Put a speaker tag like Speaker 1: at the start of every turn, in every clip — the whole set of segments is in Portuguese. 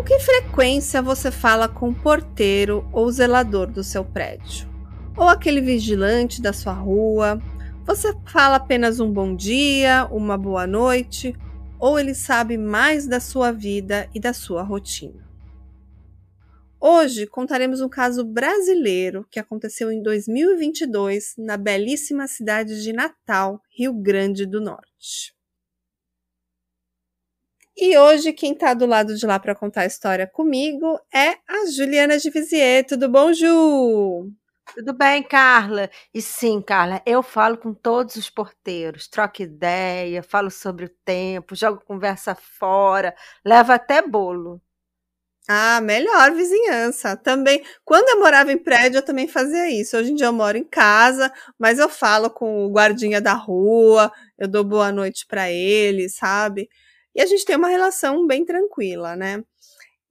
Speaker 1: Com que frequência você fala com o porteiro ou zelador do seu prédio? Ou aquele vigilante da sua rua? Você fala apenas um bom dia, uma boa noite? Ou ele sabe mais da sua vida e da sua rotina? Hoje contaremos um caso brasileiro que aconteceu em 2022 na belíssima cidade de Natal, Rio Grande do Norte. E hoje quem está do lado de lá para contar a história comigo é a Juliana de Vizier. Tudo bom, Ju?
Speaker 2: Tudo bem, Carla? E sim, Carla, eu falo com todos os porteiros, troco ideia, falo sobre o tempo, jogo conversa fora, levo até bolo.
Speaker 1: Ah, melhor vizinhança. Também, quando eu morava em prédio, eu também fazia isso. Hoje em dia eu moro em casa, mas eu falo com o guardinha da rua, eu dou boa noite para ele, sabe? E a gente tem uma relação bem tranquila, né?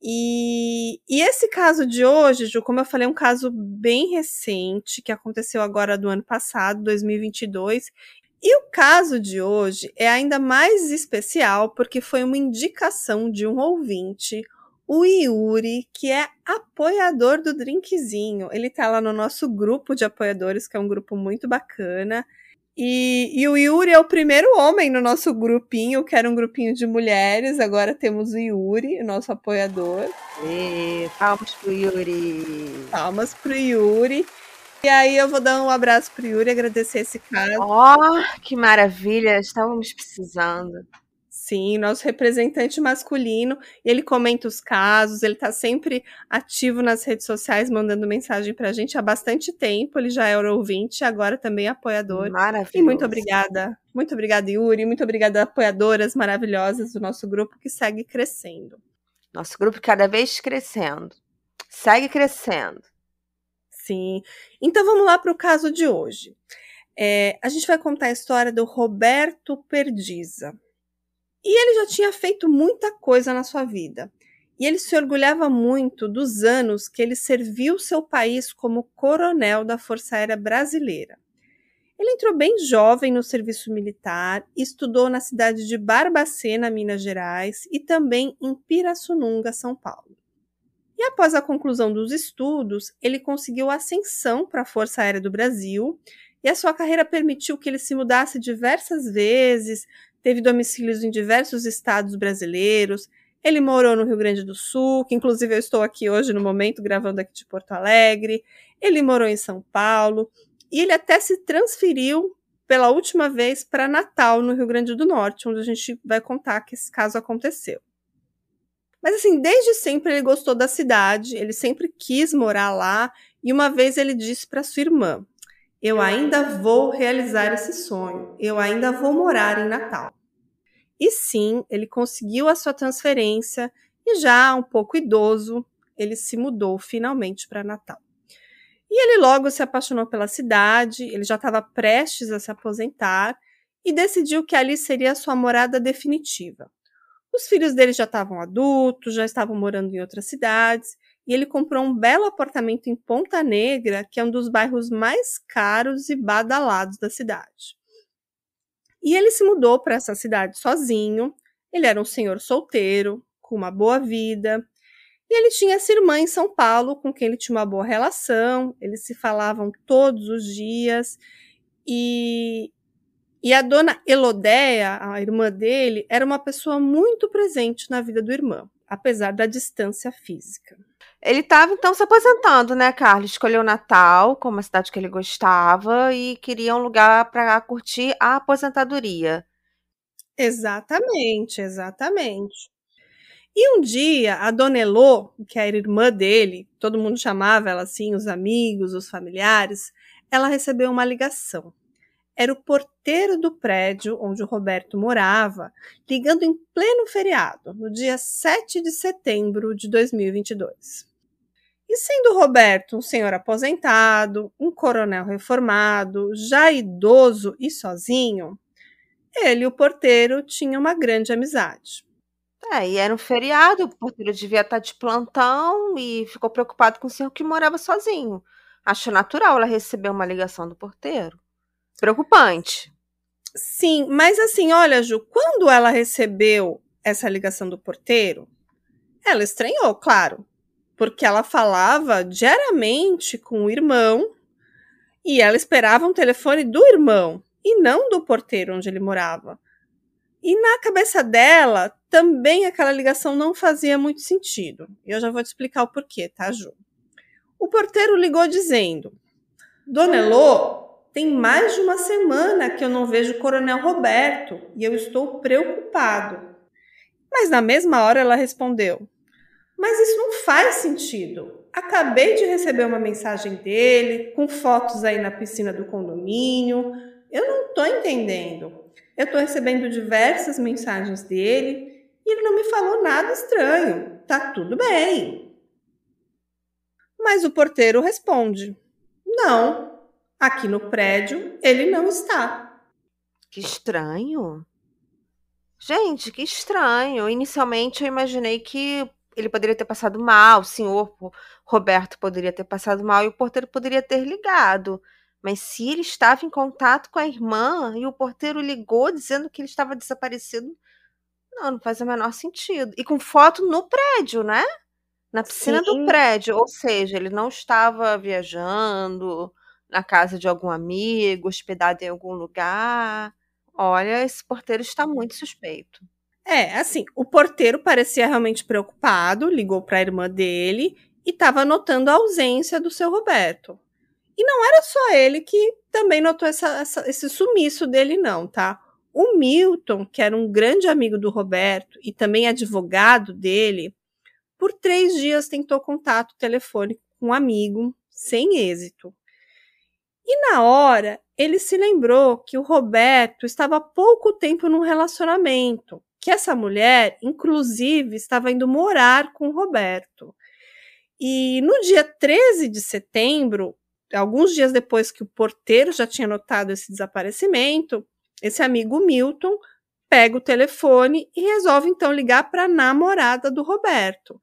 Speaker 1: E, e, esse caso de hoje, Ju, como eu falei, é um caso bem recente, que aconteceu agora do ano passado, 2022. E o caso de hoje é ainda mais especial porque foi uma indicação de um ouvinte, o Yuri, que é apoiador do Drinkzinho. Ele tá lá no nosso grupo de apoiadores, que é um grupo muito bacana. E, e, o Yuri é o primeiro homem no nosso grupinho, que era um grupinho de mulheres. Agora temos o Yuri, o nosso apoiador.
Speaker 2: E, palmas pro Yuri.
Speaker 1: Palmas pro Yuri. E aí eu vou dar um abraço pro Yuri, agradecer esse cara.
Speaker 2: Ó, oh, que maravilha, estávamos precisando.
Speaker 1: Sim, nosso representante masculino, ele comenta os casos, ele está sempre ativo nas redes sociais, mandando mensagem para a gente há bastante tempo. Ele já era ouvinte, agora também é apoiador.
Speaker 2: Maravilhoso.
Speaker 1: E muito obrigada. Muito obrigada, Yuri. Muito obrigada, apoiadoras maravilhosas do nosso grupo que segue crescendo.
Speaker 2: Nosso grupo cada vez crescendo. Segue crescendo.
Speaker 1: Sim. Então vamos lá para o caso de hoje. É, a gente vai contar a história do Roberto Perdiza. E ele já tinha feito muita coisa na sua vida. E ele se orgulhava muito dos anos que ele serviu seu país como coronel da Força Aérea Brasileira. Ele entrou bem jovem no serviço militar, estudou na cidade de Barbacena, Minas Gerais, e também em Pirassununga, São Paulo. E após a conclusão dos estudos, ele conseguiu ascensão para a Força Aérea do Brasil, e a sua carreira permitiu que ele se mudasse diversas vezes, teve domicílios em diversos estados brasileiros. Ele morou no Rio Grande do Sul, que inclusive eu estou aqui hoje no momento gravando aqui de Porto Alegre. Ele morou em São Paulo e ele até se transferiu pela última vez para Natal, no Rio Grande do Norte, onde a gente vai contar que esse caso aconteceu. Mas assim, desde sempre ele gostou da cidade, ele sempre quis morar lá, e uma vez ele disse para sua irmã: eu ainda vou realizar esse sonho. Eu ainda vou morar em Natal. E sim, ele conseguiu a sua transferência e já um pouco idoso, ele se mudou finalmente para Natal. E ele logo se apaixonou pela cidade, ele já estava prestes a se aposentar e decidiu que ali seria a sua morada definitiva. Os filhos dele já estavam adultos, já estavam morando em outras cidades, e ele comprou um belo apartamento em Ponta Negra, que é um dos bairros mais caros e badalados da cidade. E ele se mudou para essa cidade sozinho. Ele era um senhor solteiro, com uma boa vida. E ele tinha essa irmã em São Paulo, com quem ele tinha uma boa relação. Eles se falavam todos os dias. E, e a dona Elodéia, a irmã dele, era uma pessoa muito presente na vida do irmão, apesar da distância física.
Speaker 2: Ele estava então se aposentando, né, Carlos? Escolheu Natal como a cidade que ele gostava e queria um lugar para curtir a aposentadoria.
Speaker 1: Exatamente, exatamente. E um dia, a Dona Elô, que era irmã dele, todo mundo chamava ela assim, os amigos, os familiares, ela recebeu uma ligação. Era o porteiro do prédio onde o Roberto morava, ligando em pleno feriado, no dia 7 de setembro de 2022. E sendo Roberto um senhor aposentado, um coronel reformado, já idoso e sozinho, ele e o porteiro tinham uma grande amizade.
Speaker 2: É, e era um feriado, o porteiro devia estar de plantão e ficou preocupado com o senhor que morava sozinho. Achou natural ela receber uma ligação do porteiro. Preocupante.
Speaker 1: Sim, mas assim, olha, Ju, quando ela recebeu essa ligação do porteiro, Ela estranhou, claro, porque ela falava diariamente com o irmão e ela esperava um telefone do irmão e não do porteiro onde ele morava. E na cabeça dela, também aquela ligação não fazia muito sentido. Eu já vou te explicar o porquê, tá, Ju? O porteiro ligou dizendo: Dona Elô, tem mais de uma semana que eu não vejo o Coronel Roberto e eu estou preocupado. Mas na mesma hora ela respondeu: Mas isso não faz sentido. Acabei de receber uma mensagem dele, com fotos aí na piscina do condomínio. Eu não estou entendendo. Eu estou recebendo diversas mensagens dele e ele não me falou nada estranho. Tá tudo bem. Mas o porteiro responde: Não, aqui no prédio ele não está.
Speaker 2: Que estranho. Gente, que estranho. Inicialmente eu imaginei que ele poderia ter passado mal, o senhor Roberto poderia ter passado mal e o porteiro poderia ter ligado. Mas se ele estava em contato com a irmã e o porteiro ligou dizendo que ele estava desaparecido, não, não faz o menor sentido. E com foto no prédio, né? Na piscina Sim. do prédio. Ou seja, ele não estava viajando na casa de algum amigo, hospedado em algum lugar. Olha, esse porteiro está muito suspeito.
Speaker 1: É, assim, o porteiro parecia realmente preocupado, ligou para a irmã dele e estava notando a ausência do seu Roberto. E não era só ele que também notou essa, essa, esse sumiço dele, não, tá? O Milton, que era um grande amigo do Roberto e também advogado dele, por três dias tentou contato telefônico com um amigo, sem êxito. E na hora, ele se lembrou que o Roberto estava há pouco tempo num relacionamento, que essa mulher, inclusive, estava indo morar com o Roberto. E no dia 13 de setembro, alguns dias depois que o porteiro já tinha notado esse desaparecimento, esse amigo Milton pega o telefone e resolve então ligar para a namorada do Roberto.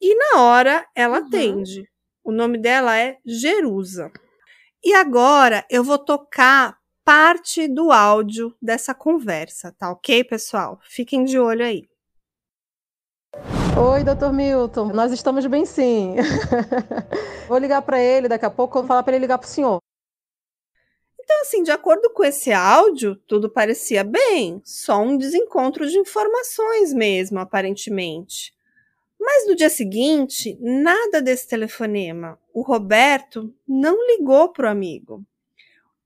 Speaker 1: E na hora ela uhum. atende. O nome dela é Jerusa. E agora eu vou tocar parte do áudio dessa conversa, tá ok, pessoal? Fiquem de olho aí.
Speaker 3: Oi, doutor Milton. Nós estamos bem sim. vou ligar para ele daqui a pouco, vou falar para ele ligar para o senhor.
Speaker 1: Então, assim, de acordo com esse áudio, tudo parecia bem, só um desencontro de informações mesmo, aparentemente. Mas no dia seguinte, nada desse telefonema. O Roberto não ligou para o amigo.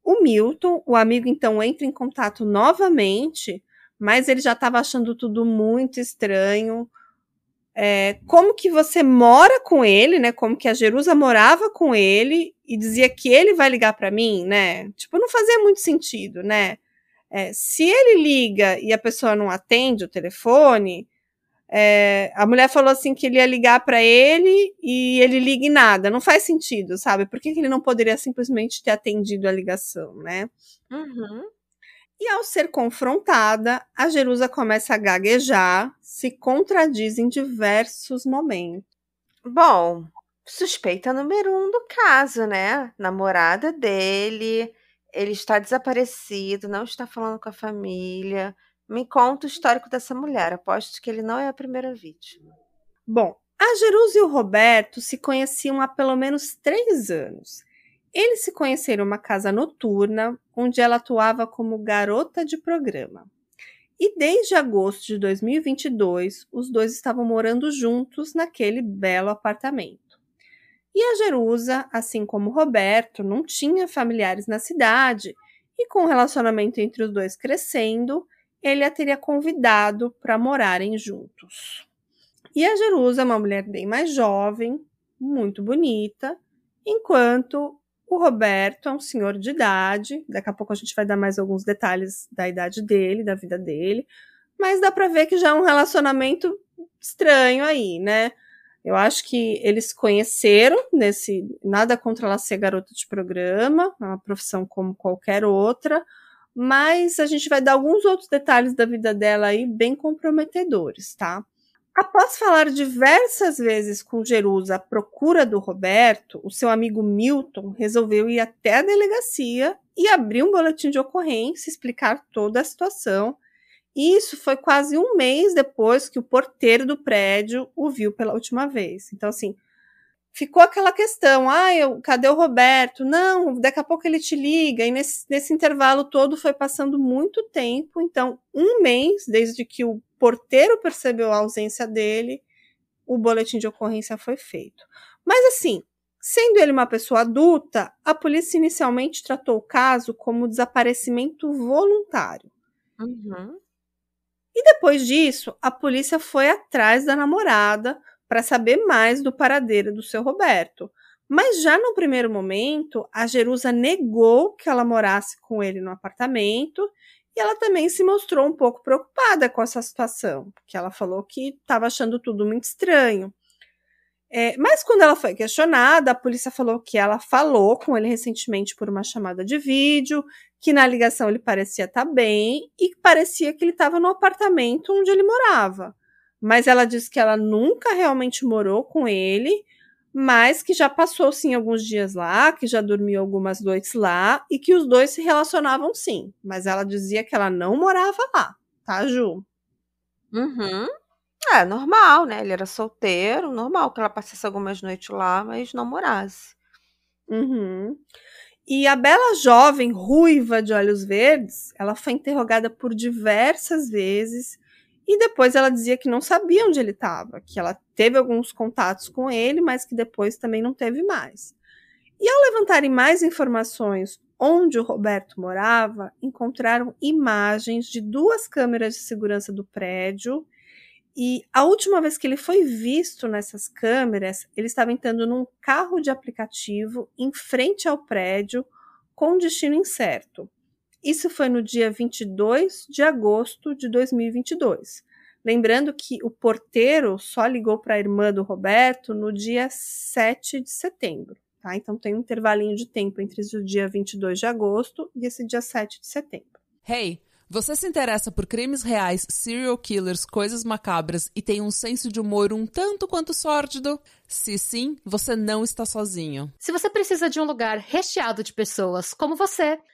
Speaker 1: O Milton, o amigo então entra em contato novamente, mas ele já estava achando tudo muito estranho. É, como que você mora com ele, né? Como que a Jerusa morava com ele e dizia que ele vai ligar para mim, né? Tipo, não fazia muito sentido, né? É, se ele liga e a pessoa não atende o telefone, é, a mulher falou assim que ele ia ligar para ele e ele liga em nada. Não faz sentido, sabe? Por que, que ele não poderia simplesmente ter atendido a ligação, né?
Speaker 2: Uhum.
Speaker 1: E ao ser confrontada, a Jerusa começa a gaguejar, se contradiz em diversos momentos.
Speaker 2: Bom, suspeita número um do caso, né? Namorada dele, ele está desaparecido, não está falando com a família me conta o histórico dessa mulher. Aposto que ele não é a primeira vítima.
Speaker 1: Bom, a Jerusa e o Roberto se conheciam há pelo menos três anos. Eles se conheceram em uma casa noturna, onde ela atuava como garota de programa. E desde agosto de 2022, os dois estavam morando juntos naquele belo apartamento. E a Jerusa, assim como o Roberto, não tinha familiares na cidade, e com o relacionamento entre os dois crescendo, ele a teria convidado para morarem juntos. E a Jerusa é uma mulher bem mais jovem, muito bonita, enquanto o Roberto é um senhor de idade. Daqui a pouco a gente vai dar mais alguns detalhes da idade dele, da vida dele, mas dá para ver que já é um relacionamento estranho aí, né? Eu acho que eles conheceram nesse nada contra ela ser garota de programa, é uma profissão como qualquer outra, mas a gente vai dar alguns outros detalhes da vida dela aí bem comprometedores, tá? Após falar diversas vezes com Jerusa à procura do Roberto, o seu amigo Milton resolveu ir até a delegacia e abrir um boletim de ocorrência, explicar toda a situação Isso foi quase um mês depois que o porteiro do prédio o viu pela última vez. Então, assim, ficou aquela questão: ah, eu, cadê o Roberto? Não, daqui a pouco ele te liga. E nesse, nesse intervalo todo foi passando muito tempo. Então, um mês desde que o porteiro percebeu a ausência dele, o boletim de ocorrência foi feito. Mas, assim, Sendo ele uma pessoa adulta, a polícia inicialmente tratou o caso como desaparecimento voluntário.
Speaker 2: Uhum.
Speaker 1: E depois disso, a polícia foi atrás da namorada para saber mais do paradeiro do seu Roberto. Mas já no primeiro momento, a Jerusa negou que ela morasse com ele no apartamento e ela também se mostrou um pouco preocupada com essa situação, porque ela falou que estava achando tudo muito estranho. É, mas quando ela foi questionada, a polícia falou que ela falou com ele recentemente por uma chamada de vídeo, que na ligação ele parecia estar tá bem e parecia que ele estava no apartamento onde ele morava. Mas ela disse que ela nunca realmente morou com ele, mas que já passou sim alguns dias lá, que já dormiu algumas noites lá e que os dois se relacionavam sim. Mas ela dizia que ela não morava lá, tá, Ju?
Speaker 2: Uhum. É, normal, né, ele era solteiro, normal que ela passasse algumas noites lá, mas não morasse.
Speaker 1: Uhum. E a bela jovem ruiva de olhos verdes, ela foi interrogada por diversas vezes e depois ela dizia que não sabia onde ele estava, que ela teve alguns contatos com ele, mas que depois também não teve mais. E ao levantarem mais informações onde o Roberto morava, encontraram imagens de duas câmeras de segurança do prédio e a última vez que ele foi visto nessas câmeras, ele estava entrando num carro de aplicativo em frente ao prédio com destino incerto. Isso foi no dia 22 de agosto de 2022. Lembrando que o porteiro só ligou para a irmã do Roberto no dia 7 de setembro. Tá? Então tem um intervalinho de tempo entre o dia 22 de agosto e esse dia 7 de setembro.
Speaker 4: Hey! Você se interessa por crimes reais, serial killers, coisas macabras e tem um senso de humor um tanto quanto sórdido? Se sim, você não está sozinho.
Speaker 5: Se você precisa de um lugar recheado de pessoas como você,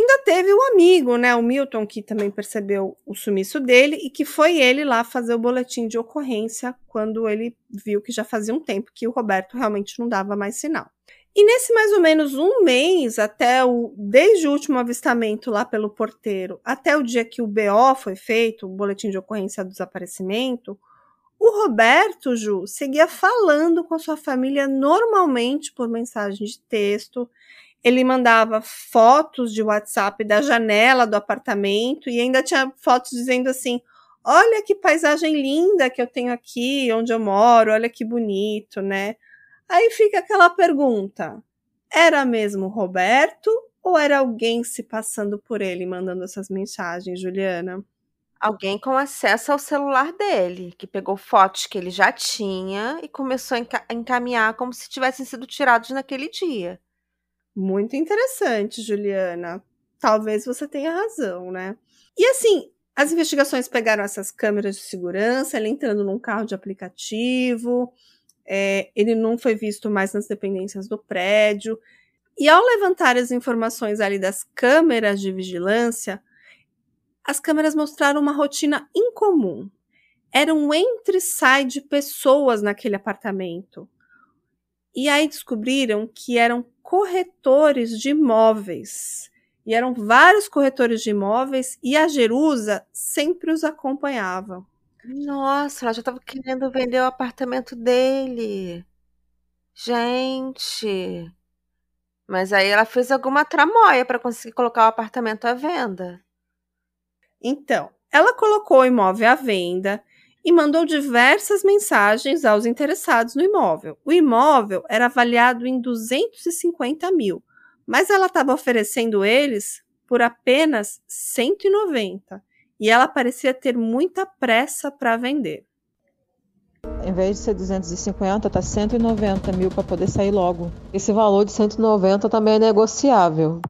Speaker 1: ainda teve o amigo, né, o Milton, que também percebeu o sumiço dele e que foi ele lá fazer o boletim de ocorrência quando ele viu que já fazia um tempo que o Roberto realmente não dava mais sinal. E nesse mais ou menos um mês, até o desde o último avistamento lá pelo porteiro, até o dia que o BO foi feito, o boletim de ocorrência do desaparecimento, o Roberto, Ju, seguia falando com a sua família normalmente por mensagem de texto. Ele mandava fotos de WhatsApp da janela do apartamento e ainda tinha fotos dizendo assim: Olha que paisagem linda que eu tenho aqui onde eu moro, olha que bonito, né? Aí fica aquela pergunta: era mesmo Roberto ou era alguém se passando por ele mandando essas mensagens, Juliana?
Speaker 2: Alguém com acesso ao celular dele, que pegou fotos que ele já tinha e começou a encaminhar como se tivessem sido tirados naquele dia.
Speaker 1: Muito interessante, Juliana. Talvez você tenha razão, né? E assim, as investigações pegaram essas câmeras de segurança, ele entrando num carro de aplicativo, é, ele não foi visto mais nas dependências do prédio. E ao levantar as informações ali das câmeras de vigilância, as câmeras mostraram uma rotina incomum. Era um entre-sai de pessoas naquele apartamento. E aí descobriram que eram corretores de imóveis. E eram vários corretores de imóveis e a Jerusa sempre os acompanhava.
Speaker 2: Nossa, ela já estava querendo vender o apartamento dele. Gente. Mas aí ela fez alguma tramóia para conseguir colocar o apartamento à venda.
Speaker 1: Então, ela colocou o imóvel à venda e mandou diversas mensagens aos interessados no imóvel. O imóvel era avaliado em 250 mil, mas ela estava oferecendo eles por apenas 190 e ela parecia ter muita pressa para vender.
Speaker 3: Em vez de ser 250, tá 190 mil para poder sair logo. Esse valor de 190 também é negociável.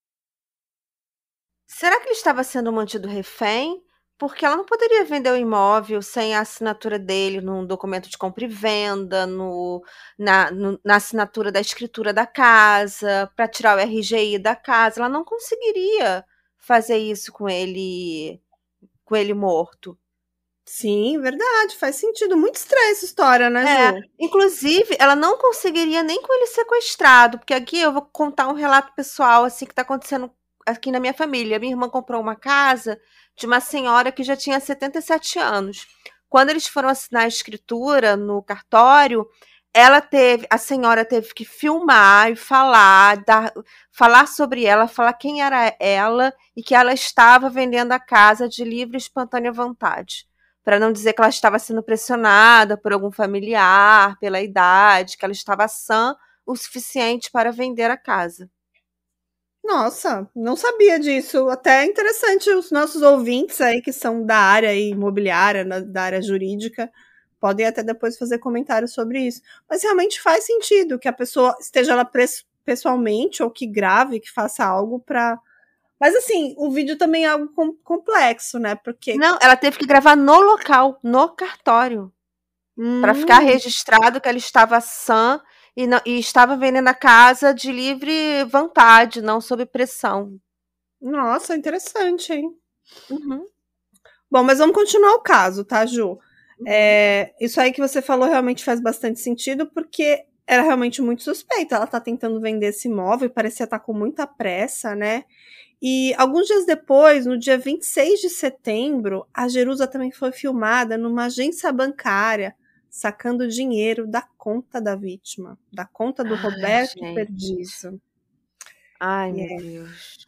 Speaker 2: Será que ele estava sendo mantido refém? Porque ela não poderia vender o imóvel sem a assinatura dele num documento de compra e venda, no, na, no, na assinatura da escritura da casa, para tirar o RGI da casa. Ela não conseguiria fazer isso com ele com ele morto.
Speaker 1: Sim, verdade, faz sentido. Muito estranha essa história, né,
Speaker 2: É,
Speaker 1: Ju?
Speaker 2: inclusive, ela não conseguiria nem com ele sequestrado, porque aqui eu vou contar um relato pessoal assim que tá acontecendo aqui na minha família. Minha irmã comprou uma casa de uma senhora que já tinha 77 anos. Quando eles foram assinar a escritura no cartório, ela teve, a senhora teve que filmar e falar, dar, falar sobre ela, falar quem era ela e que ela estava vendendo a casa de livre e espontânea vontade. Para não dizer que ela estava sendo pressionada por algum familiar, pela idade, que ela estava sã o suficiente para vender a casa.
Speaker 1: Nossa, não sabia disso. Até é interessante os nossos ouvintes aí que são da área imobiliária, da área jurídica, podem até depois fazer comentários sobre isso. Mas realmente faz sentido que a pessoa esteja lá pessoalmente ou que grave, que faça algo para. Mas assim, o vídeo também é algo com- complexo, né? Porque
Speaker 2: Não, ela teve que gravar no local, no cartório, para ficar
Speaker 1: Hum,
Speaker 2: registrado que ela estava sã e, não- e estava vendendo a casa de livre vontade, não sob pressão.
Speaker 1: Nossa, interessante, hein?
Speaker 2: Uhum.
Speaker 1: Bom, mas vamos continuar o caso, tá, Ju? É, isso aí que você falou realmente faz bastante sentido, porque era realmente muito suspeito. Ela tá tentando vender esse imóvel e parecia estar com muita pressa, né? E alguns dias depois, no dia 26 de setembro, a Jerusa também foi filmada numa agência bancária, sacando dinheiro da conta da vítima, da conta do
Speaker 2: Ai,
Speaker 1: Roberto
Speaker 2: gente.
Speaker 1: Perdiça.
Speaker 2: Ai,
Speaker 1: É.
Speaker 2: meu Deus.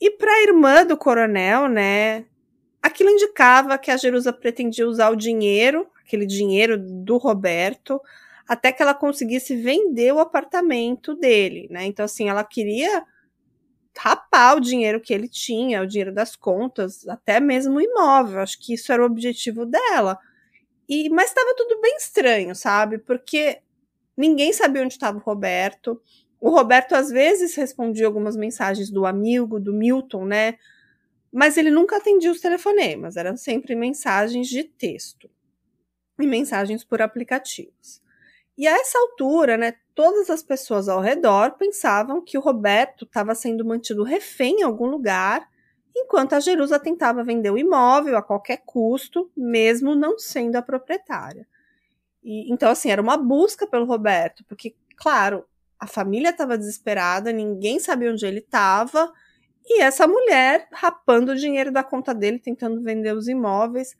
Speaker 1: E para a irmã do coronel, né? Aquilo indicava que a Jerusa pretendia usar o dinheiro, aquele dinheiro do Roberto, até que ela conseguisse vender o apartamento dele, né? Então, assim, ela queria rapar o dinheiro que ele tinha, o dinheiro das contas, até mesmo o imóvel. Acho que isso era o objetivo dela. E, mas estava tudo bem estranho, sabe? Porque ninguém sabia onde estava o Roberto. O Roberto às vezes respondia algumas mensagens do amigo, do Milton, né? Mas ele nunca atendia os telefonemas, eram sempre mensagens de texto e mensagens por aplicativos. E a essa altura, né, todas as pessoas ao redor pensavam que o Roberto estava sendo mantido refém em algum lugar, enquanto a Jerusa tentava vender o imóvel a qualquer custo, mesmo não sendo a proprietária. E, então, assim, era uma busca pelo Roberto, porque, claro, a família estava desesperada, ninguém sabia onde ele estava, e essa mulher rapando o dinheiro da conta dele, tentando vender os imóveis.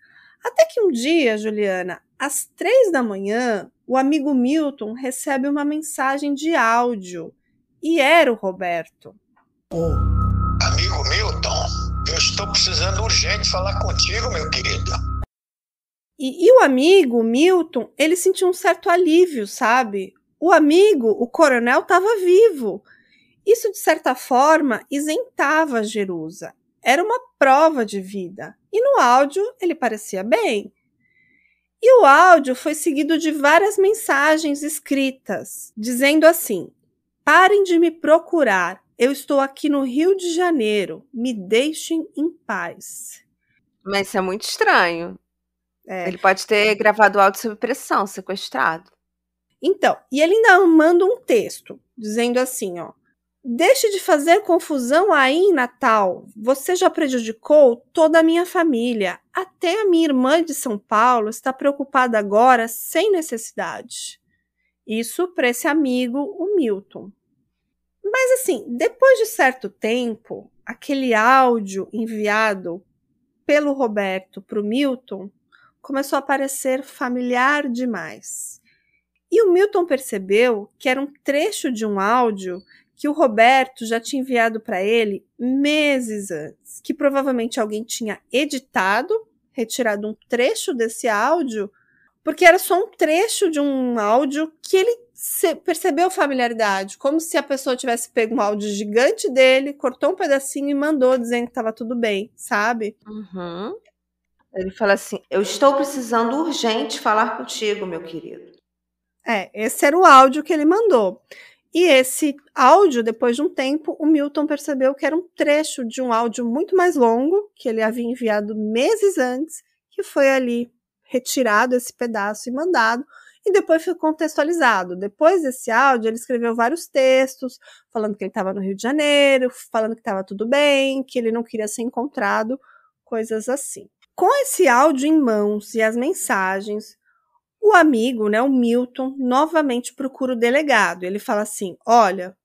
Speaker 1: Até que um dia, Juliana, às três da manhã, o amigo Milton recebe uma mensagem de áudio. E era o Roberto.
Speaker 6: Eu estou precisando urgente falar contigo, meu querido.
Speaker 1: E, e o amigo Milton, ele sentiu um certo alívio, sabe? O amigo, o coronel, estava vivo. Isso, de certa forma, isentava Jerusa. Era uma prova de vida. E no áudio, ele parecia bem. E o áudio foi seguido de várias mensagens escritas, dizendo assim: Parem de me procurar. Eu estou aqui no Rio de Janeiro. Me deixem em paz.
Speaker 2: Mas isso é muito estranho.
Speaker 1: É.
Speaker 2: Ele pode ter gravado áudio sob pressão, sequestrado.
Speaker 1: Então, e ele ainda manda um texto dizendo assim, ó: Deixe de fazer confusão aí em Natal. Você já prejudicou toda a minha família. Até a minha irmã de São Paulo está preocupada agora sem necessidade. Isso para esse amigo, o Milton. Mas assim, depois de certo tempo, aquele áudio enviado pelo Roberto para o Milton começou a parecer familiar demais. E o Milton percebeu que era um trecho de um áudio que o Roberto já tinha enviado para ele meses antes, que provavelmente alguém tinha editado, retirado um trecho desse áudio, porque era só um trecho de um áudio que ele percebeu familiaridade, como se a pessoa tivesse pego um áudio gigante dele, cortou um pedacinho e mandou dizendo que estava tudo bem, sabe?
Speaker 2: Uhum. Ele fala assim: Eu estou precisando urgente falar contigo, meu querido.
Speaker 1: É, esse era o áudio que ele mandou. E esse áudio, depois de um tempo, o Milton percebeu que era um trecho de um áudio muito mais longo, que ele havia enviado meses antes, que foi ali retirado esse pedaço e mandado, e depois foi contextualizado. Depois desse áudio, ele escreveu vários textos, falando que ele estava no Rio de Janeiro, falando que estava tudo bem, que ele não queria ser encontrado, coisas assim. Com esse áudio em mãos e as mensagens, o amigo, né, o Milton, novamente procura o delegado. Ele fala assim: Olha,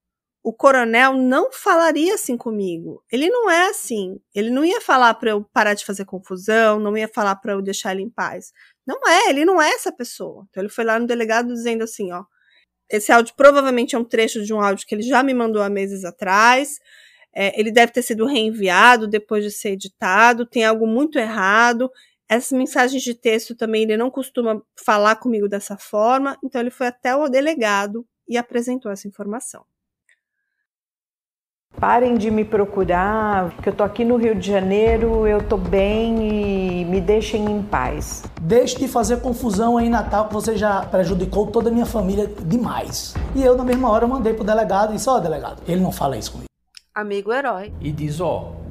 Speaker 1: o coronel não falaria assim comigo. Ele não é assim. Ele não ia falar para eu parar de fazer confusão, não ia falar para eu deixar ele em paz. Não é, ele não é essa pessoa. Então ele foi lá no delegado dizendo assim, ó, esse áudio provavelmente é um trecho de um áudio que ele já me mandou há meses atrás. É, ele deve ter sido reenviado depois de ser editado. Tem algo muito errado. Essas mensagens de texto também ele não costuma falar comigo dessa forma. Então ele foi até o delegado e apresentou essa informação.
Speaker 7: Parem de me procurar, porque eu tô aqui no Rio de Janeiro, eu tô bem e me deixem em paz.
Speaker 8: Deixe de fazer confusão aí em Natal, que você já prejudicou toda a minha família demais. E eu, na mesma hora, mandei pro delegado e disse: Ó, oh, delegado, ele não fala isso comigo.
Speaker 2: Amigo herói.
Speaker 9: E diz: Ó, oh,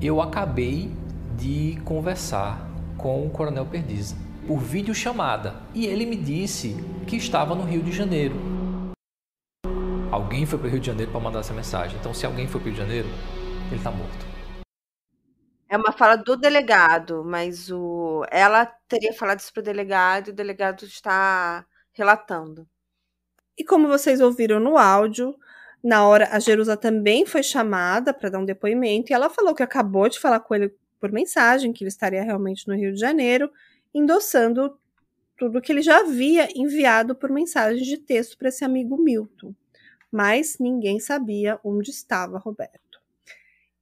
Speaker 9: eu acabei de conversar com o Coronel Perdiz por videochamada e ele me disse que estava no Rio de Janeiro. Alguém foi para o Rio de Janeiro para mandar essa mensagem. Então, se alguém foi para o Rio de Janeiro, ele está morto.
Speaker 2: É uma fala do delegado, mas o ela teria falado isso para o delegado e o delegado está relatando.
Speaker 1: E como vocês ouviram no áudio, na hora a Jerusa também foi chamada para dar um depoimento e ela falou que acabou de falar com ele por mensagem, que ele estaria realmente no Rio de Janeiro, endossando tudo que ele já havia enviado por mensagem de texto para esse amigo Milton mas ninguém sabia onde estava Roberto.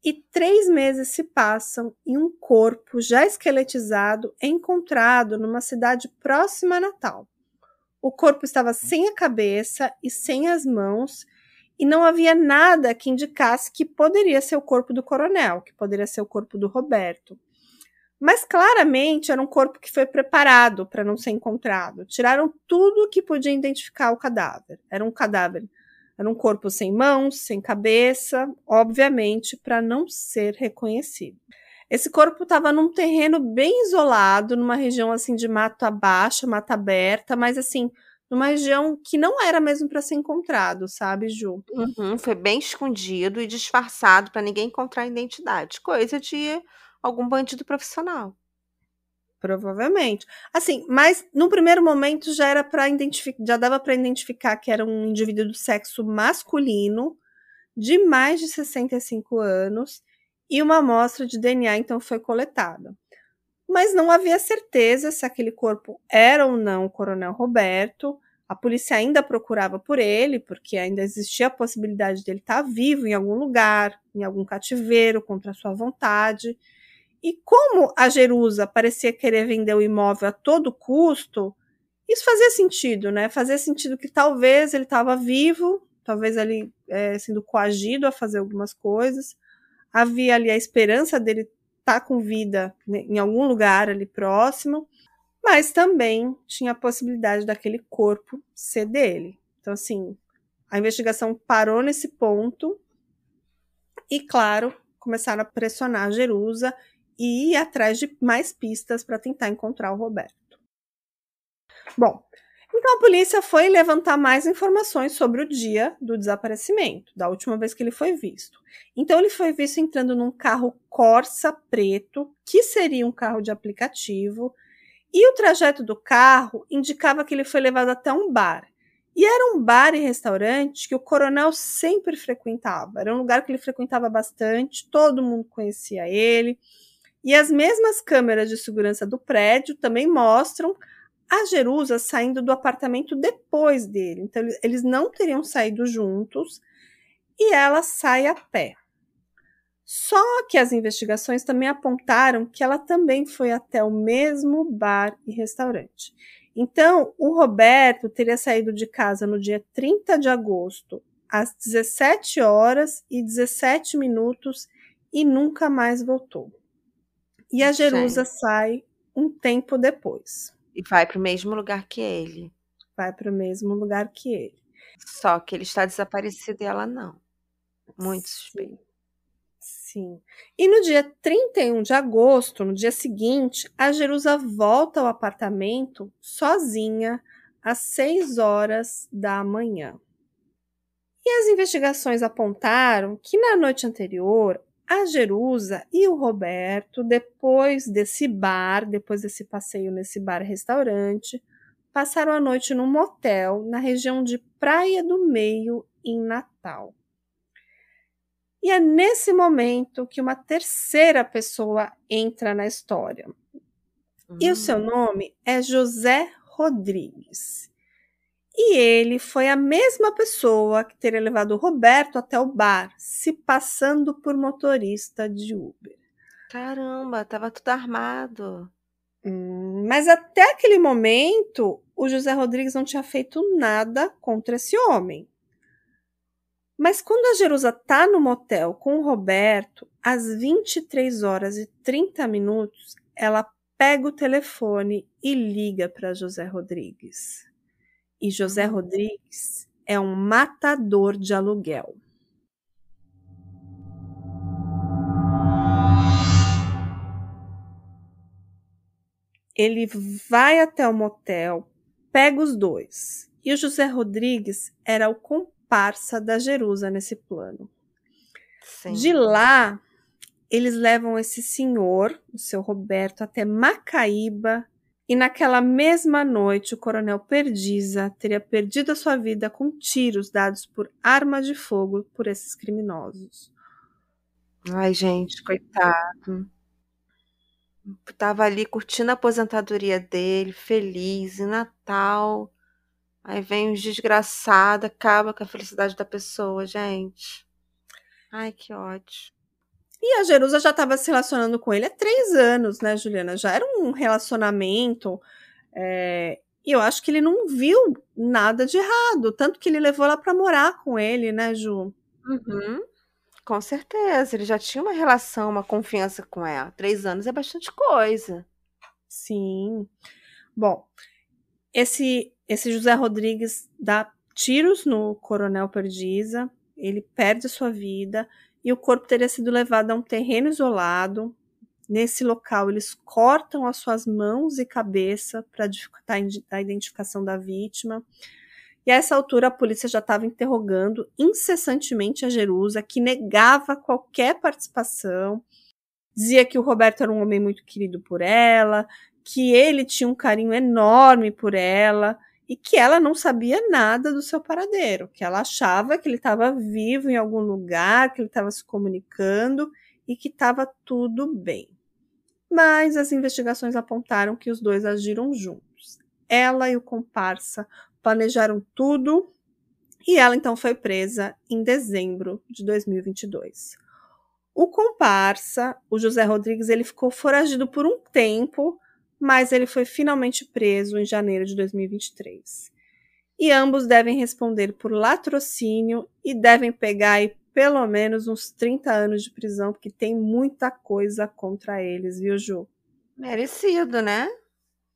Speaker 1: E três meses se passam e um corpo já esqueletizado é encontrado numa cidade próxima a Natal. O corpo estava sem a cabeça e sem as mãos, e não havia nada que indicasse que poderia ser o corpo do coronel, que poderia ser o corpo do Roberto. Mas claramente era um corpo que foi preparado para não ser encontrado. Tiraram tudo que podia identificar o cadáver. Era um cadáver era um corpo sem mãos, sem cabeça, obviamente para não ser reconhecido. Esse corpo estava num terreno bem isolado, numa região assim de mata baixa, mata aberta, mas assim, numa região que não era mesmo para ser encontrado, sabe, Ju?
Speaker 2: Uhum, foi bem escondido e disfarçado para ninguém encontrar a identidade, coisa de algum bandido profissional.
Speaker 1: Provavelmente. Assim, mas no primeiro momento já era para identificar, já dava para identificar que era um indivíduo do sexo masculino, de mais de 65 anos, e uma amostra de DNA então foi coletada. Mas não havia certeza se aquele corpo era ou não o Coronel Roberto. A polícia ainda procurava por ele, porque ainda existia a possibilidade dele estar vivo em algum lugar, em algum cativeiro, contra sua vontade. E como a Jerusa parecia querer vender o imóvel a todo custo, isso fazia sentido, né? Fazia sentido que talvez ele estava vivo, talvez ali é, sendo coagido a fazer algumas coisas. Havia ali a esperança dele estar tá com vida né, em algum lugar ali próximo, mas também tinha a possibilidade daquele corpo ser dele. Então, assim, a investigação parou nesse ponto e, claro, começaram a pressionar a Jerusa e ir atrás de mais pistas para tentar encontrar o Roberto. Bom, então a polícia foi levantar mais informações sobre o dia do desaparecimento, da última vez que ele foi visto. Então ele foi visto entrando num carro Corsa preto, que seria um carro de aplicativo, e o trajeto do carro indicava que ele foi levado até um bar. E era um bar e restaurante que o coronel sempre frequentava. Era um lugar que ele frequentava bastante, todo mundo conhecia ele. E as mesmas câmeras de segurança do prédio também mostram a Jerusa saindo do apartamento depois dele. Então, eles não teriam saído juntos e ela sai a pé. Só que as investigações também apontaram que ela também foi até o mesmo bar e restaurante. Então, o Roberto teria saído de casa no dia 30 de agosto, às 17 horas e 17 minutos, e nunca mais voltou. E a Jerusa Sim. sai um tempo depois.
Speaker 2: E vai para o mesmo lugar que ele.
Speaker 1: Vai para o mesmo lugar que ele.
Speaker 2: Só que ele está desaparecido e ela não. Muito suspeito.
Speaker 1: Sim. E no dia 31 de agosto, no dia seguinte, a Jerusa volta ao apartamento sozinha às 6 horas da manhã. E as investigações apontaram que na noite anterior, a Jerusa e o Roberto, depois desse bar, depois desse passeio nesse bar-restaurante, passaram a noite num motel na região de Praia do Meio, em Natal. E é nesse momento que uma terceira pessoa entra na história. E o seu hum. nome é José Rodrigues. E ele foi a mesma pessoa que teria levado o Roberto até o bar, se passando por motorista de Uber.
Speaker 2: Caramba, tava tudo armado.
Speaker 1: Hum, mas até aquele momento, o José Rodrigues não tinha feito nada contra esse homem. Mas quando a Jerusa tá no motel com o Roberto, às 23 horas e 30 minutos, ela pega o telefone e liga para José Rodrigues. E José Rodrigues é um matador de aluguel. Ele vai até o motel, pega os dois. E o José Rodrigues era o comparsa da Jerusa nesse plano. Sim. De lá, eles levam esse senhor, o seu Roberto, até Macaíba. E naquela mesma noite, o coronel Perdiza teria perdido a sua vida com tiros dados por arma de fogo por esses criminosos.
Speaker 2: Ai, gente, coitado. Tava ali curtindo a aposentadoria dele, feliz, em Natal. Aí vem os desgraçados, acaba com a felicidade da pessoa, gente. Ai, que ódio.
Speaker 1: E a Jerusa já estava se relacionando com ele há três anos, né, Juliana? Já era um relacionamento. É... E eu acho que ele não viu nada de errado. Tanto que ele levou ela para morar com ele, né, Ju?
Speaker 2: Uhum. Com certeza. Ele já tinha uma relação, uma confiança com ela. Três anos é bastante coisa.
Speaker 1: Sim. Bom, esse esse José Rodrigues dá tiros no coronel Perdiza, ele perde sua vida e o corpo teria sido levado a um terreno isolado. Nesse local, eles cortam as suas mãos e cabeça para dificultar a identificação da vítima. E a essa altura, a polícia já estava interrogando incessantemente a Jerusa, que negava qualquer participação. Dizia que o Roberto era um homem muito querido por ela, que ele tinha um carinho enorme por ela e que ela não sabia nada do seu paradeiro, que ela achava que ele estava vivo em algum lugar, que ele estava se comunicando e que estava tudo bem. Mas as investigações apontaram que os dois agiram juntos. Ela e o comparsa planejaram tudo e ela então foi presa em dezembro de 2022. O comparsa, o José Rodrigues, ele ficou foragido por um tempo mas ele foi finalmente preso em janeiro de 2023. E ambos devem responder por latrocínio e devem pegar aí pelo menos uns 30 anos de prisão, porque tem muita coisa contra eles, viu, Ju?
Speaker 2: Merecido, né?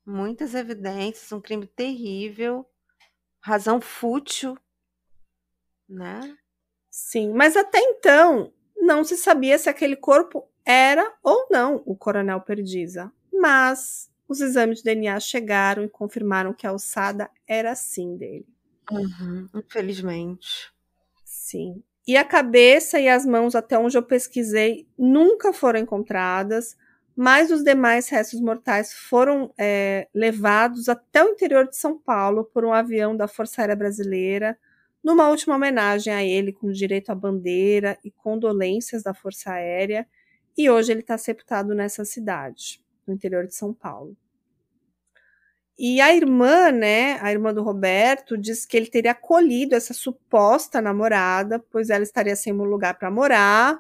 Speaker 2: Muitas evidências, um crime terrível, razão fútil, né?
Speaker 1: Sim, mas até então não se sabia se aquele corpo era ou não o Coronel Perdiza. Mas os exames de DNA chegaram e confirmaram que a alçada era sim dele.
Speaker 2: Uhum, infelizmente.
Speaker 1: Sim. E a cabeça e as mãos, até onde eu pesquisei, nunca foram encontradas, mas os demais restos mortais foram é, levados até o interior de São Paulo por um avião da Força Aérea Brasileira, numa última homenagem a ele, com direito à bandeira e condolências da Força Aérea, e hoje ele está sepultado nessa cidade no interior de São Paulo. E a irmã, né, a irmã do Roberto, diz que ele teria acolhido essa suposta namorada, pois ela estaria sem um lugar para morar,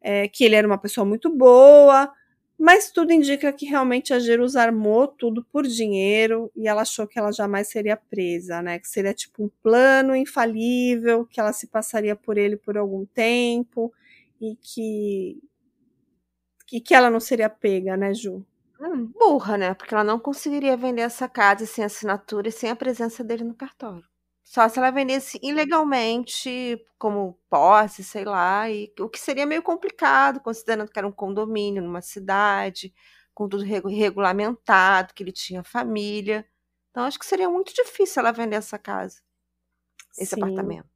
Speaker 1: é, que ele era uma pessoa muito boa, mas tudo indica que realmente a Jerusa armou tudo por dinheiro e ela achou que ela jamais seria presa, né? Que seria tipo um plano infalível, que ela se passaria por ele por algum tempo e que e que ela não seria pega, né, Ju?
Speaker 2: Hum, burra, né? Porque ela não conseguiria vender essa casa sem assinatura e sem a presença dele no cartório. Só se ela vendesse ilegalmente, como posse, sei lá, e o que seria meio complicado, considerando que era um condomínio numa cidade, com tudo regu- regulamentado, que ele tinha família. Então, acho que seria muito difícil ela vender essa casa, esse
Speaker 1: Sim.
Speaker 2: apartamento.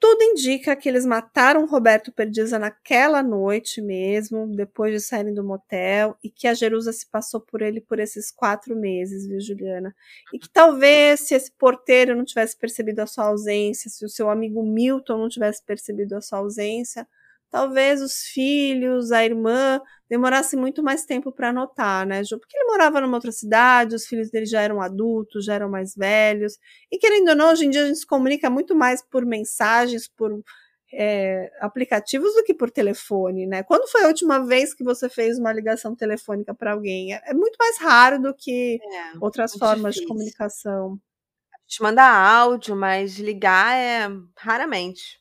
Speaker 1: Tudo indica que eles mataram Roberto Perdiza naquela noite mesmo, depois de saírem do motel, e que a Jerusa se passou por ele por esses quatro meses, viu, Juliana? E que talvez, se esse porteiro não tivesse percebido a sua ausência, se o seu amigo Milton não tivesse percebido a sua ausência, talvez os filhos, a irmã, demorassem muito mais tempo para notar, né, Ju? Porque ele morava numa outra cidade, os filhos dele já eram adultos, já eram mais velhos, e querendo ou não, hoje em dia a gente se comunica muito mais por mensagens, por é, aplicativos do que por telefone, né? Quando foi a última vez que você fez uma ligação telefônica para alguém? É, é muito mais raro do que
Speaker 2: É,
Speaker 1: outras formas de
Speaker 2: difícil.
Speaker 1: comunicação.
Speaker 2: A gente manda áudio, mas ligar é raramente.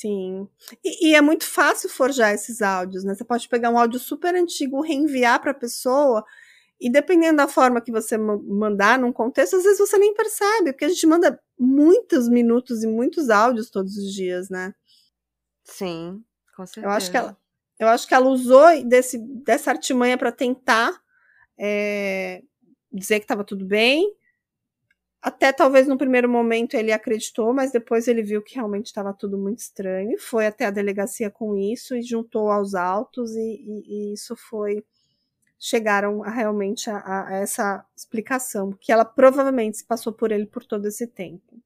Speaker 1: Sim. E, e é muito fácil forjar esses áudios, né? Você pode pegar um áudio super antigo, reenviar para a pessoa, e dependendo da forma que você ma- mandar num contexto, às vezes você nem percebe, porque a gente manda muitos minutos e muitos áudios todos os dias, né?
Speaker 2: Sim, com certeza.
Speaker 1: Eu acho que ela, eu acho que ela usou desse, dessa artimanha para tentar é, dizer que estava tudo bem. Até talvez no primeiro momento ele acreditou, mas depois ele viu que realmente estava tudo muito estranho e foi até a delegacia com isso e juntou aos autos e, e- e isso foi chegaram a, realmente a, a essa explicação que ela provavelmente se passou por ele por todo esse tempo.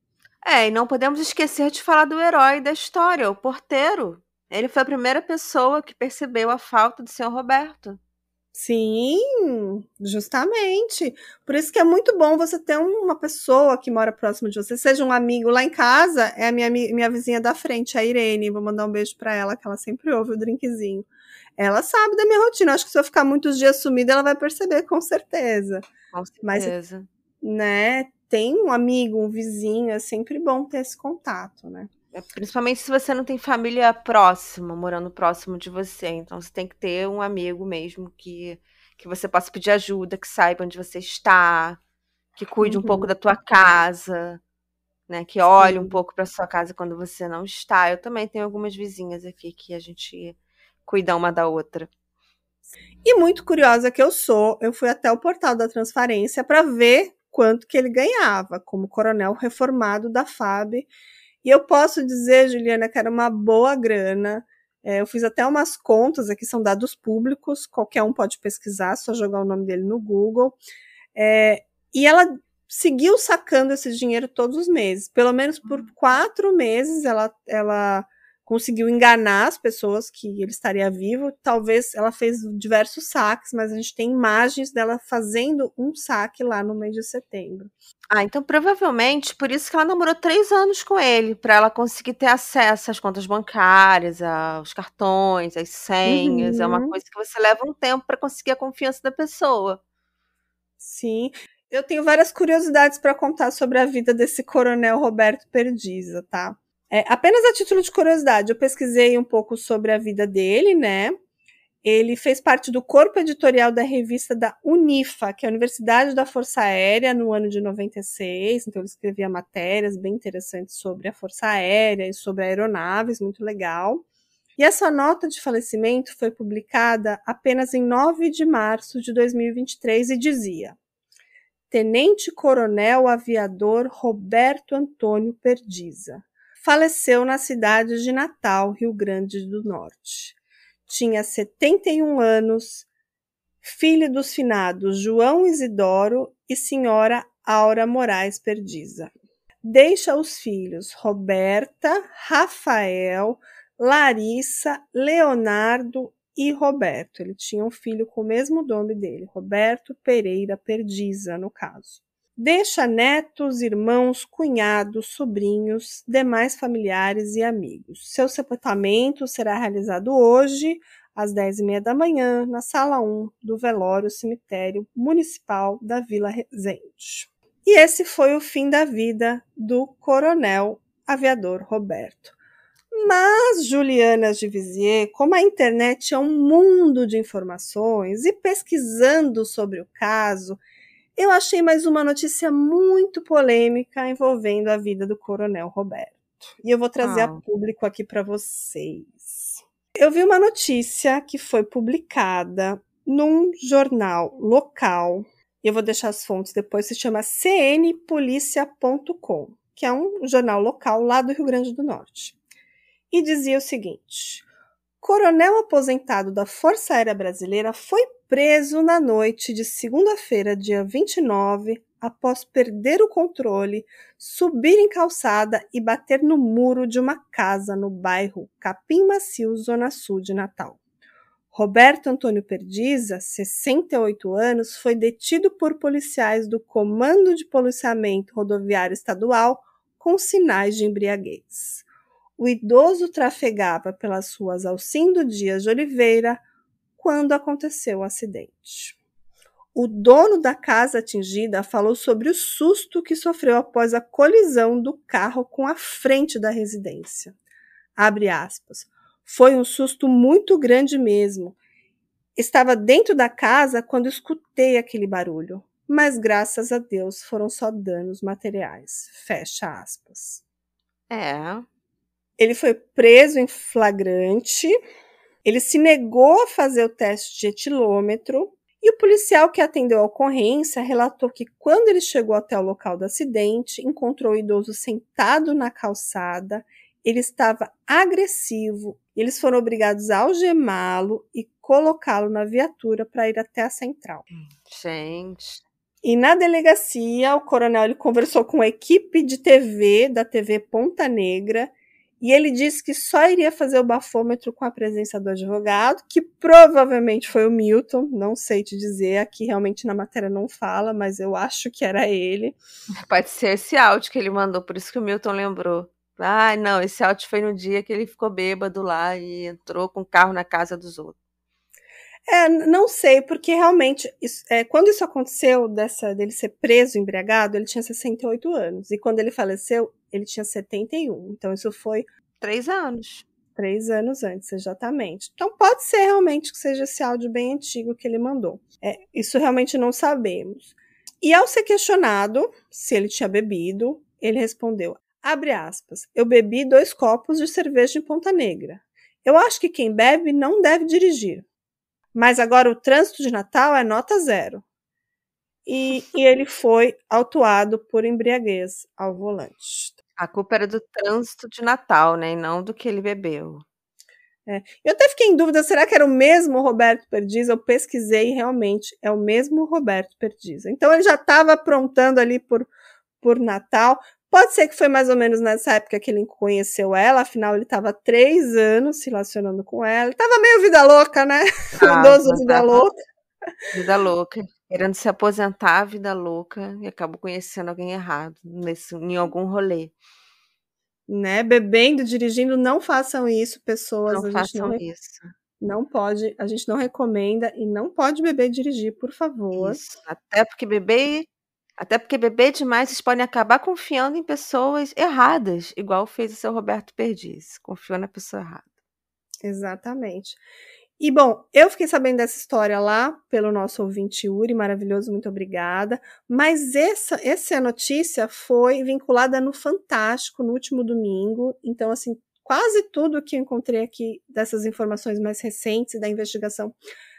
Speaker 2: É, e não podemos esquecer de falar do herói da história, o porteiro. Ele foi a primeira pessoa que percebeu a falta do senhor Roberto.
Speaker 1: Sim, justamente. Por isso que é muito bom você ter uma pessoa que mora próximo de você, seja um amigo lá em casa, é a minha, minha vizinha da frente, a Irene. Vou mandar um beijo pra ela, que ela sempre ouve o drinkzinho. Ela sabe da minha rotina. Acho que se eu ficar muitos dias sumida, ela vai perceber com certeza.
Speaker 2: Com
Speaker 1: Mas-
Speaker 2: certeza.
Speaker 1: Né? Tem um amigo, um vizinho, é sempre bom ter esse contato, né?
Speaker 2: É, Principalmente se você não tem família próxima, morando próximo de você. Então você tem que ter um amigo mesmo que, que você possa pedir ajuda, que saiba onde você está, que cuide um
Speaker 1: Uhum.
Speaker 2: pouco da tua casa, né? Que olhe um
Speaker 1: Sim.
Speaker 2: pouco para sua casa quando você não está. Eu também tenho algumas vizinhas aqui que a gente cuida uma da outra.
Speaker 1: E muito curiosa que eu sou, eu fui até o portal da transparência para ver quanto que ele ganhava como coronel reformado da FAB. E eu posso dizer, Juliana, que era uma boa grana. É, eu fiz até umas contas aqui, são dados públicos, qualquer um pode pesquisar, só jogar o nome dele no Google. É, e ela seguiu sacando esse dinheiro todos os meses. Pelo menos por quatro meses ela, ela conseguiu enganar as pessoas que ele estaria vivo. Talvez ela fez diversos saques, mas a gente tem imagens dela fazendo um saque lá no mês de setembro.
Speaker 2: Ah, então provavelmente por isso que ela namorou três anos com ele, para ela conseguir ter acesso às contas bancárias, aos cartões, às senhas. É uma
Speaker 1: Uhum.
Speaker 2: coisa que você leva um tempo para conseguir a confiança da pessoa.
Speaker 1: Sim. Eu tenho várias curiosidades para contar sobre a vida desse coronel Roberto Perdiza, tá? É, apenas a título de curiosidade, eu pesquisei um pouco sobre a vida dele, né? Ele fez parte do corpo editorial da revista da Unifa, que é a Universidade da Força Aérea, no ano de 96. Então, ele escrevia matérias bem interessantes sobre a Força Aérea e sobre aeronaves, muito legal. E essa nota de falecimento foi publicada apenas em 9 de março de 2023 e dizia: Tenente Coronel Aviador Roberto Antônio Perdiza. Faleceu na cidade de Natal, Rio Grande do Norte. Tinha 71 anos, filho dos finados João Isidoro e senhora Aura Moraes Perdiza. Deixa os filhos Roberta, Rafael, Larissa, Leonardo e Roberto. Ele tinha um filho com o mesmo nome dele, Roberto Pereira Perdiza, no caso. Deixa netos, irmãos, cunhados, sobrinhos, demais familiares e amigos. Seu sepultamento será realizado hoje, às 10h30 da manhã, na sala 1 do velório cemitério municipal da Vila Resende. E esse foi o fim da vida do coronel aviador Roberto. Mas, Juliana de Vizier, como a internet é um mundo de informações e pesquisando sobre o caso, eu achei mais uma notícia muito polêmica envolvendo a vida do Coronel Roberto. E eu vou trazer
Speaker 2: Ah.
Speaker 1: a público aqui para vocês. Eu vi uma notícia que foi publicada num jornal local. Eu vou deixar as fontes depois, se chama cnpolicia.com, que é um jornal local lá do Rio Grande do Norte. E dizia o seguinte: Coronel aposentado da Força Aérea Brasileira foi preso na noite de segunda-feira, dia 29, após perder o controle, subir em calçada e bater no muro de uma casa no bairro Capim Macio, Zona Sul de Natal. Roberto Antônio Perdiza, 68 anos, foi detido por policiais do Comando de Policiamento Rodoviário Estadual com sinais de embriaguez. O idoso trafegava pelas ruas Alcindo Dias de Oliveira quando aconteceu o acidente. O dono da casa atingida falou sobre o susto que sofreu após a colisão do carro com a frente da residência. Abre aspas. Foi um susto muito grande mesmo. Estava dentro da casa quando escutei aquele barulho, mas graças a Deus foram só danos materiais. Fecha aspas.
Speaker 2: É.
Speaker 1: Ele foi preso em flagrante. Ele se negou a fazer o teste de etilômetro. E o policial que atendeu a ocorrência relatou que quando ele chegou até o local do acidente, encontrou o idoso sentado na calçada. Ele estava agressivo. Eles foram obrigados a algemá-lo e colocá-lo na viatura para ir até a central.
Speaker 2: Gente.
Speaker 1: E na delegacia, o coronel ele conversou com a equipe de TV da TV Ponta Negra e ele disse que só iria fazer o bafômetro com a presença do advogado, que provavelmente foi o Milton, não sei te dizer, aqui realmente na matéria não fala, mas eu acho que era ele.
Speaker 2: Pode ser esse áudio que ele mandou, por isso que o Milton lembrou. Ai, não, esse áudio foi no dia que ele ficou bêbado lá e entrou com o carro na casa dos outros.
Speaker 1: É, não sei, porque realmente, isso- é, quando isso aconteceu, dessa, dele ser preso embriagado, ele tinha 68 anos. E quando ele faleceu, ele tinha 71. Então, isso foi
Speaker 2: Três anos.
Speaker 1: três anos antes, exatamente. Então, pode ser realmente que seja esse áudio bem antigo que ele mandou. É, isso realmente não sabemos. E ao ser questionado se ele tinha bebido, ele respondeu: abre aspas, eu bebi dois copos de cerveja em Ponta Negra. Eu acho que quem bebe não deve dirigir. Mas agora o trânsito de Natal é nota zero. E, e ele foi autuado por embriaguez ao volante.
Speaker 2: A culpa era do trânsito de Natal, né? E não do que ele bebeu.
Speaker 1: É. Eu até fiquei em dúvida, será que era o mesmo Roberto Perdiz? Eu pesquisei e realmente é o mesmo Roberto Perdiz. Então ele já estava aprontando ali por, por Natal. Pode ser que foi mais ou menos nessa época que ele conheceu ela, afinal ele estava três anos se relacionando com ela. Tava meio vida louca, né?
Speaker 2: Ah,
Speaker 1: Idoso vida louca.
Speaker 2: Vida louca. Querendo se aposentar, vida louca. E acabou conhecendo alguém errado nesse, em algum rolê.
Speaker 1: Né? Bebendo, dirigindo, não façam isso, pessoas.
Speaker 2: Não
Speaker 1: a
Speaker 2: façam
Speaker 1: não,
Speaker 2: isso.
Speaker 1: não pode, a gente não recomenda e não pode beber e dirigir, por favor.
Speaker 2: Isso. Até porque beber. Até porque beber demais, vocês podem acabar confiando em pessoas erradas, igual fez o seu Roberto Perdiz. Confiou na pessoa errada.
Speaker 1: Exatamente. E bom, eu fiquei sabendo dessa história lá pelo nosso ouvinte Uri, maravilhoso, muito obrigada. Mas essa, essa notícia foi vinculada no Fantástico no último domingo. Então, assim, quase tudo que eu encontrei aqui dessas informações mais recentes da investigação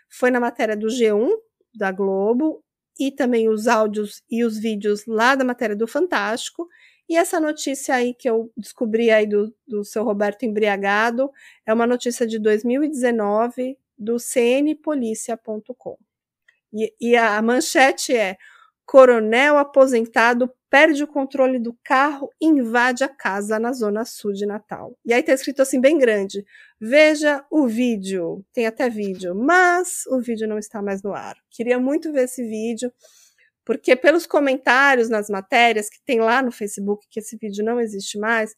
Speaker 1: foi na matéria do G1 da Globo e também os áudios e os vídeos lá da matéria do Fantástico. E essa notícia aí que eu descobri aí do, do seu Roberto embriagado é uma notícia de 2019 do cnpolicia.com. E, e a manchete é: Coronel aposentado perde o controle do carro e invade a casa na zona sul de Natal. E aí tá escrito assim bem grande: Veja o vídeo. Tem até vídeo, mas o vídeo não está mais no ar. Queria muito ver esse vídeo. Porque pelos comentários nas matérias que tem lá no Facebook, que esse vídeo não existe mais,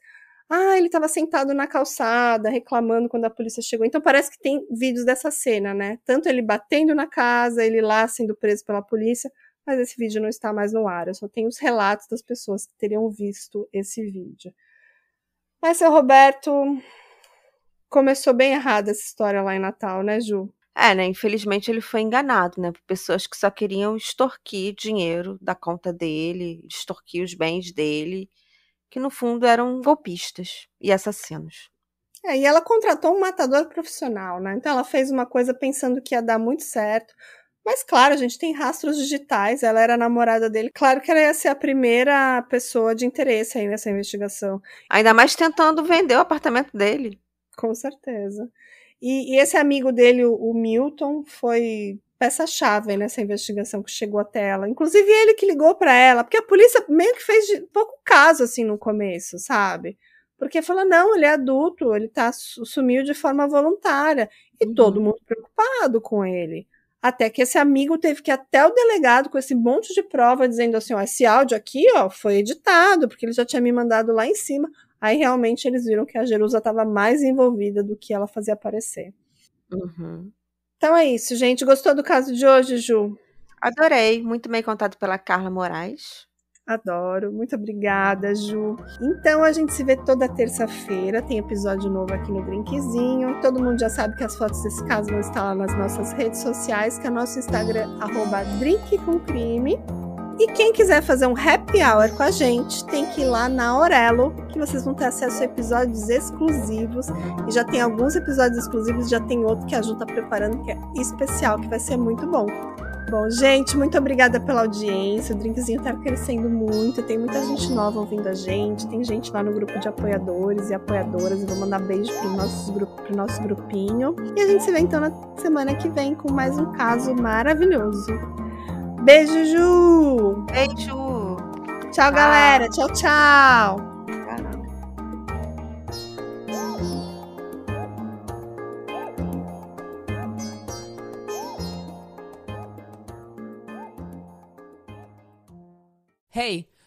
Speaker 1: ah, ele estava sentado na calçada, reclamando quando a polícia chegou. Então parece que tem vídeos dessa cena, né? Tanto ele batendo na casa, ele lá sendo preso pela polícia, mas esse vídeo não está mais no ar. Eu só tenho os relatos das pessoas que teriam visto esse vídeo. Mas, seu Roberto, começou bem errado essa história lá em Natal, né, Ju?
Speaker 2: É, né? Infelizmente ele foi enganado, né? Por pessoas que só queriam extorquir dinheiro da conta dele, extorquir os bens dele, que no fundo eram golpistas e assassinos.
Speaker 1: É, e ela contratou um matador profissional, né? Então ela fez uma coisa pensando que ia dar muito certo. Mas claro, a gente tem rastros digitais, ela era namorada dele. Claro que ela ia ser a primeira pessoa de interesse aí nessa investigação.
Speaker 2: Ainda mais tentando vender o apartamento dele.
Speaker 1: Com certeza. E, e esse amigo dele, o, o Milton, foi peça-chave nessa investigação que chegou até ela. Inclusive ele que ligou para ela, porque a polícia meio que fez pouco caso assim no começo, sabe? Porque falou, não, ele é adulto, ele tá, sumiu de forma voluntária. E uhum. todo mundo preocupado com ele. Até que esse amigo teve que ir até o delegado com esse monte de prova, dizendo assim: ó, esse áudio aqui ó, foi editado, porque ele já tinha me mandado lá em cima. Aí realmente eles viram que a Jerusa estava mais envolvida do que ela fazia parecer.
Speaker 2: Uhum.
Speaker 1: Então é isso, gente. Gostou do caso de hoje, Ju?
Speaker 2: Adorei. Muito bem contado pela Carla Moraes.
Speaker 1: Adoro. Muito obrigada, Ju. Então a gente se vê toda terça-feira. Tem episódio novo aqui no Drinkzinho. Todo mundo já sabe que as fotos desse caso vão estar lá nas nossas redes sociais, que é nosso Instagram, arroba drinkcomcrime. E quem quiser fazer um happy hour com a gente, tem que ir lá na Aurelo, que vocês vão ter acesso a episódios exclusivos. E já tem alguns episódios exclusivos, já tem outro que a Ju tá preparando, que é especial, que vai ser muito bom. Bom, gente, muito obrigada pela audiência. O Drinkzinho tá crescendo muito. Tem muita gente nova ouvindo a gente. Tem gente lá no grupo de apoiadores e apoiadoras. Eu vou mandar beijo pro nosso, pro nosso grupinho. E a gente se vê então na semana que vem com mais um caso maravilhoso. Beijo, Ju!
Speaker 2: Beijo!
Speaker 1: Tchau, galera! Tchau, tchau!
Speaker 4: Hey,